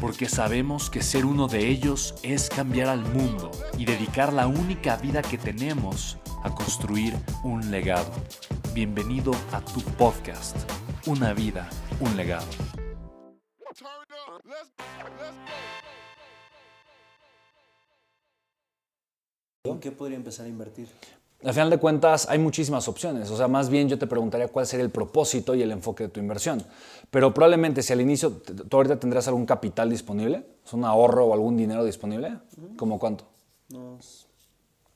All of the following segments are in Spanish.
porque sabemos que ser uno de ellos es cambiar al mundo y dedicar la única vida que tenemos a construir un legado. Bienvenido a tu podcast, Una vida, un legado. ¿En qué podría empezar a invertir? Al final de cuentas hay muchísimas opciones, o sea, más bien yo te preguntaría cuál sería el propósito y el enfoque de tu inversión. Pero probablemente si al inicio tú ahorita tendrías algún capital disponible, ¿es un ahorro o algún dinero disponible, ¿cómo cuánto? Unos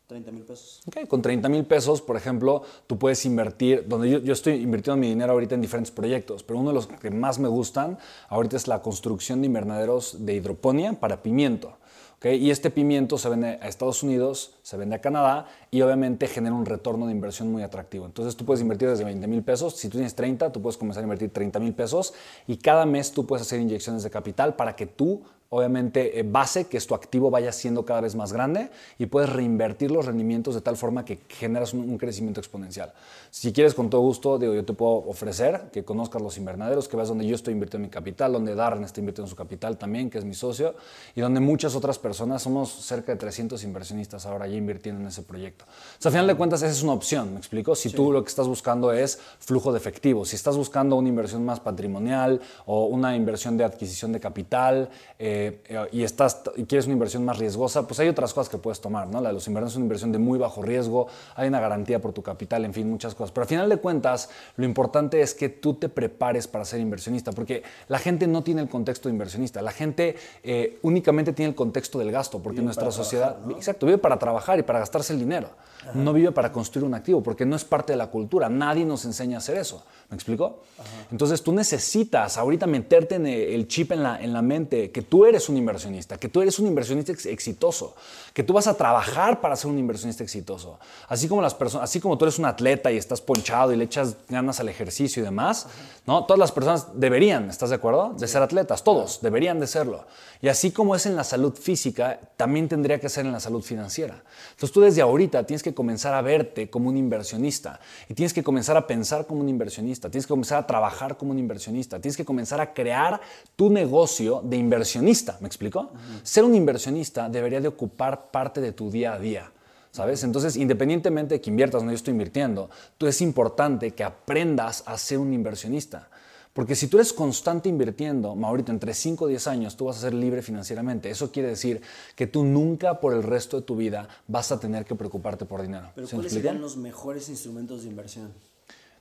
30 mil pesos. Ok, con 30 mil pesos, por ejemplo, tú puedes invertir, donde yo, yo, estoy invirtiendo mi dinero ahorita en diferentes proyectos, pero uno de los que más me gustan ahorita es la construcción de invernaderos de hidroponía para pimiento. Y este pimiento se vende a Estados Unidos, se vende a Canadá y obviamente genera un retorno de inversión muy atractivo. Entonces tú puedes invertir desde 20 mil pesos. Si tú tienes 30, tú puedes comenzar a invertir 30 mil pesos y cada mes tú puedes hacer inyecciones de capital para que tú obviamente eh, base que tu activo vaya siendo cada vez más grande y puedes reinvertir los rendimientos de tal forma que generas un, crecimiento exponencial. Si quieres, con todo gusto, digo, yo te puedo ofrecer que conozcas los invernaderos, que veas donde yo estoy invirtiendo mi capital, donde Darren está invirtiendo su capital también, que es mi socio, y donde muchas otras personas, somos cerca de 300 inversionistas ahora ya invirtiendo en ese proyecto. O sea, a final de cuentas, esa es una opción, ¿me explico? Si tú lo que estás buscando es flujo de efectivo, si estás buscando una inversión más patrimonial o una inversión de adquisición de capital, eh, eh, y, estás, y quieres una inversión más riesgosa, pues hay otras cosas que puedes tomar, ¿no? La de los inversiones es una inversión de muy bajo riesgo, hay una garantía por tu capital, en fin, muchas cosas. Pero al final de cuentas, lo importante es que tú te prepares para ser inversionista, porque la gente no tiene el contexto de inversionista, la gente eh, únicamente tiene el contexto del gasto, porque nuestra sociedad, exacto, vive para trabajar y para gastarse el dinero, no vive para construir un activo, porque no es parte de la cultura, nadie nos enseña a hacer eso. ¿Me explico? Entonces tú necesitas ahorita meterte en el chip en la, en la mente que tú eres un inversionista, que tú eres un inversionista exitoso, que tú vas a trabajar para ser un inversionista exitoso. Así como las personas, así como tú eres un atleta y estás ponchado y le echas ganas al ejercicio y demás, ¿no? Todas las personas deberían, ¿estás de acuerdo? De ser atletas, todos deberían de serlo. Y así como es en la salud física, también tendría que ser en la salud financiera. Entonces tú desde ahorita tienes que comenzar a verte como un inversionista y tienes que comenzar a pensar como un inversionista tienes que comenzar a trabajar como un inversionista, tienes que comenzar a crear tu negocio de inversionista, ¿me explico? Ser un inversionista debería de ocupar parte de tu día a día. ¿Sabes? Entonces, independientemente de que inviertas, no yo estoy invirtiendo, tú es importante que aprendas a ser un inversionista. Porque si tú eres constante invirtiendo, Maurito, entre 5 o 10 años tú vas a ser libre financieramente. Eso quiere decir que tú nunca por el resto de tu vida vas a tener que preocuparte por dinero. Pero ¿cuáles serían los mejores instrumentos de inversión?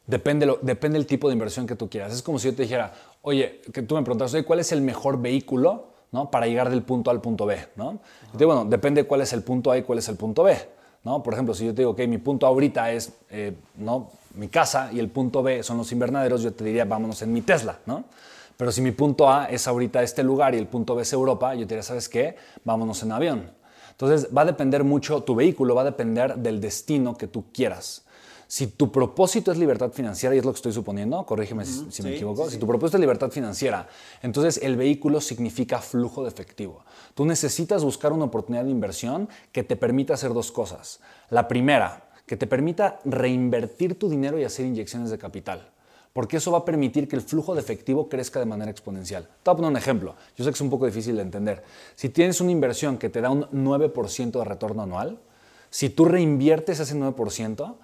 Depende, lo, depende del tipo de inversión que tú quieras. Es como si yo te dijera, oye, que tú me preguntas, oye, ¿cuál es el mejor vehículo ¿no? para llegar del punto A al punto B? ¿no? Y te bueno, depende cuál es el punto A y cuál es el punto B. ¿no? Por ejemplo, si yo te digo, que mi punto ahorita es eh, ¿no? mi casa y el punto B son los invernaderos, yo te diría, vámonos en mi Tesla. ¿no? Pero si mi punto A es ahorita este lugar y el punto B es Europa, yo te diría, ¿sabes qué? Vámonos en avión. Entonces va a depender mucho, tu vehículo va a depender del destino que tú quieras. Si tu propósito es libertad financiera, y es lo que estoy suponiendo, corrígeme si, me equivoco, si tu propósito es libertad financiera, entonces el vehículo significa flujo de efectivo. Tú necesitas buscar una oportunidad de inversión que te permita hacer dos cosas. La primera, que te permita reinvertir tu dinero y hacer inyecciones de capital porque eso va a permitir que el flujo de efectivo crezca de manera exponencial. Te voy a poner un ejemplo, yo sé que es un poco difícil de entender. Si tienes una inversión que te da un 9% de retorno anual, si tú reinviertes ese 9%,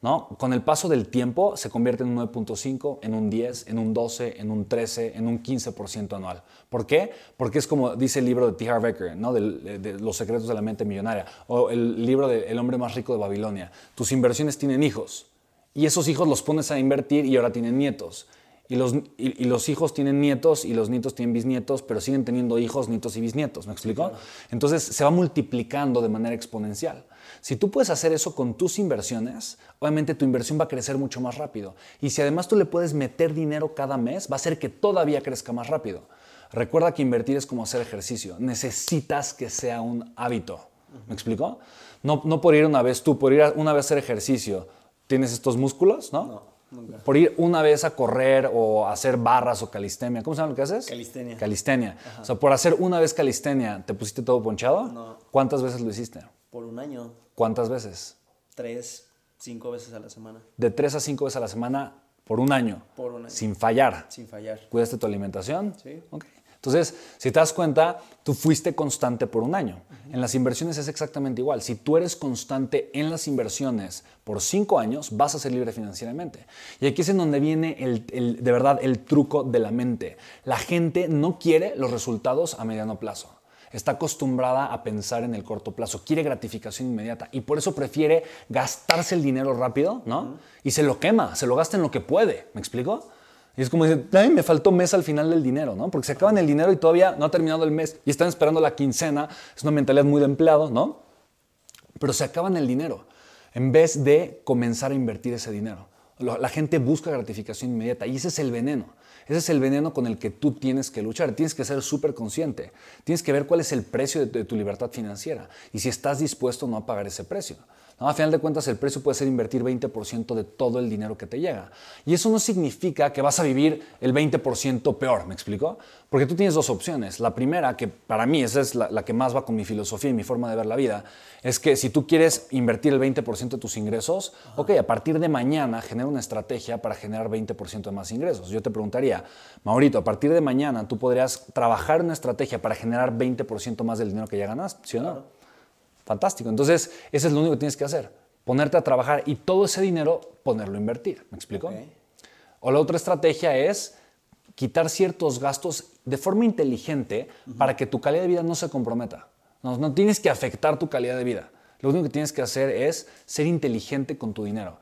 ¿no? Con el paso del tiempo se convierte en un 9.5, en un 10, en un 12, en un 13, en un 15% anual. ¿Por qué? Porque es como dice el libro de T. Harv Eker, ¿no? de, Los secretos de la mente millonaria, o el libro de El hombre más rico de Babilonia. Tus inversiones tienen hijos y esos hijos los pones a invertir y ahora tienen nietos. Y los, y, los, hijos tienen nietos y los nietos tienen bisnietos, pero siguen teniendo hijos, nietos y bisnietos. ¿Me explico? Entonces se va multiplicando de manera exponencial. Si tú puedes hacer eso con tus inversiones, obviamente tu inversión va a crecer mucho más rápido. Y si además tú le puedes meter dinero cada mes, va a hacer que todavía crezca más rápido. Recuerda que invertir es como hacer ejercicio. Necesitas que sea un hábito. ¿Me explico? No, no por ir una vez tú, por ir una vez a hacer ejercicio, tienes estos músculos, ¿no? No. Nunca. Por ir una vez a correr o hacer barras o calistenia. ¿Cómo se llama lo que haces? Calistenia. Calistenia. O sea, por hacer una vez calistenia, ¿te pusiste todo ponchado? No. ¿Cuántas veces lo hiciste? Por un año. ¿Cuántas veces? Tres, cinco veces a la semana. De tres a cinco veces a la semana por un año. Por un año. Sin fallar. Sin fallar. ¿Cuidaste tu alimentación? Sí. Ok. Entonces, si te das cuenta, tú fuiste constante por un año. En las inversiones es exactamente igual. Si tú eres constante en las inversiones por cinco años, vas a ser libre financieramente. Y aquí es en donde viene el, el, de verdad el truco de la mente. La gente no quiere los resultados a mediano plazo está acostumbrada a pensar en el corto plazo, quiere gratificación inmediata y por eso prefiere gastarse el dinero rápido, ¿no? Y se lo quema, se lo gasta en lo que puede, ¿me explico? Y es como decir, ay, me faltó mes al final del dinero, ¿no? Porque se acaban el dinero y todavía no ha terminado el mes y están esperando la quincena, es una mentalidad muy de empleado, ¿no? Pero se acaban el dinero en vez de comenzar a invertir ese dinero. La gente busca gratificación inmediata y ese es el veneno. Ese es el veneno con el que tú tienes que luchar. Tienes que ser súper consciente. Tienes que ver cuál es el precio de, tu libertad financiera y si estás dispuesto no a pagar ese precio. ¿No? A final de cuentas, el precio puede ser invertir 20% de todo el dinero que te llega. Y eso no significa que vas a vivir el 20% peor, ¿me explico? Porque tú tienes dos opciones. La primera, que para mí esa es la, la, que más va con mi filosofía y mi forma de ver la vida, es que si tú quieres invertir el 20% de tus ingresos, ok, a partir de mañana genera una estrategia para generar 20% de más ingresos. Yo te preguntaría, Maurito, a partir de mañana tú podrías trabajar una estrategia para generar 20% más del dinero que ya ganas, ¿sí o no? Claro. Fantástico. Entonces, eso es lo único que tienes que hacer. Ponerte a trabajar y todo ese dinero ponerlo a invertir. ¿Me explico? Okay. O la otra estrategia es quitar ciertos gastos de forma inteligente uh -huh. para que tu calidad de vida no se comprometa. No, no tienes que afectar tu calidad de vida. Lo único que tienes que hacer es ser inteligente con tu dinero.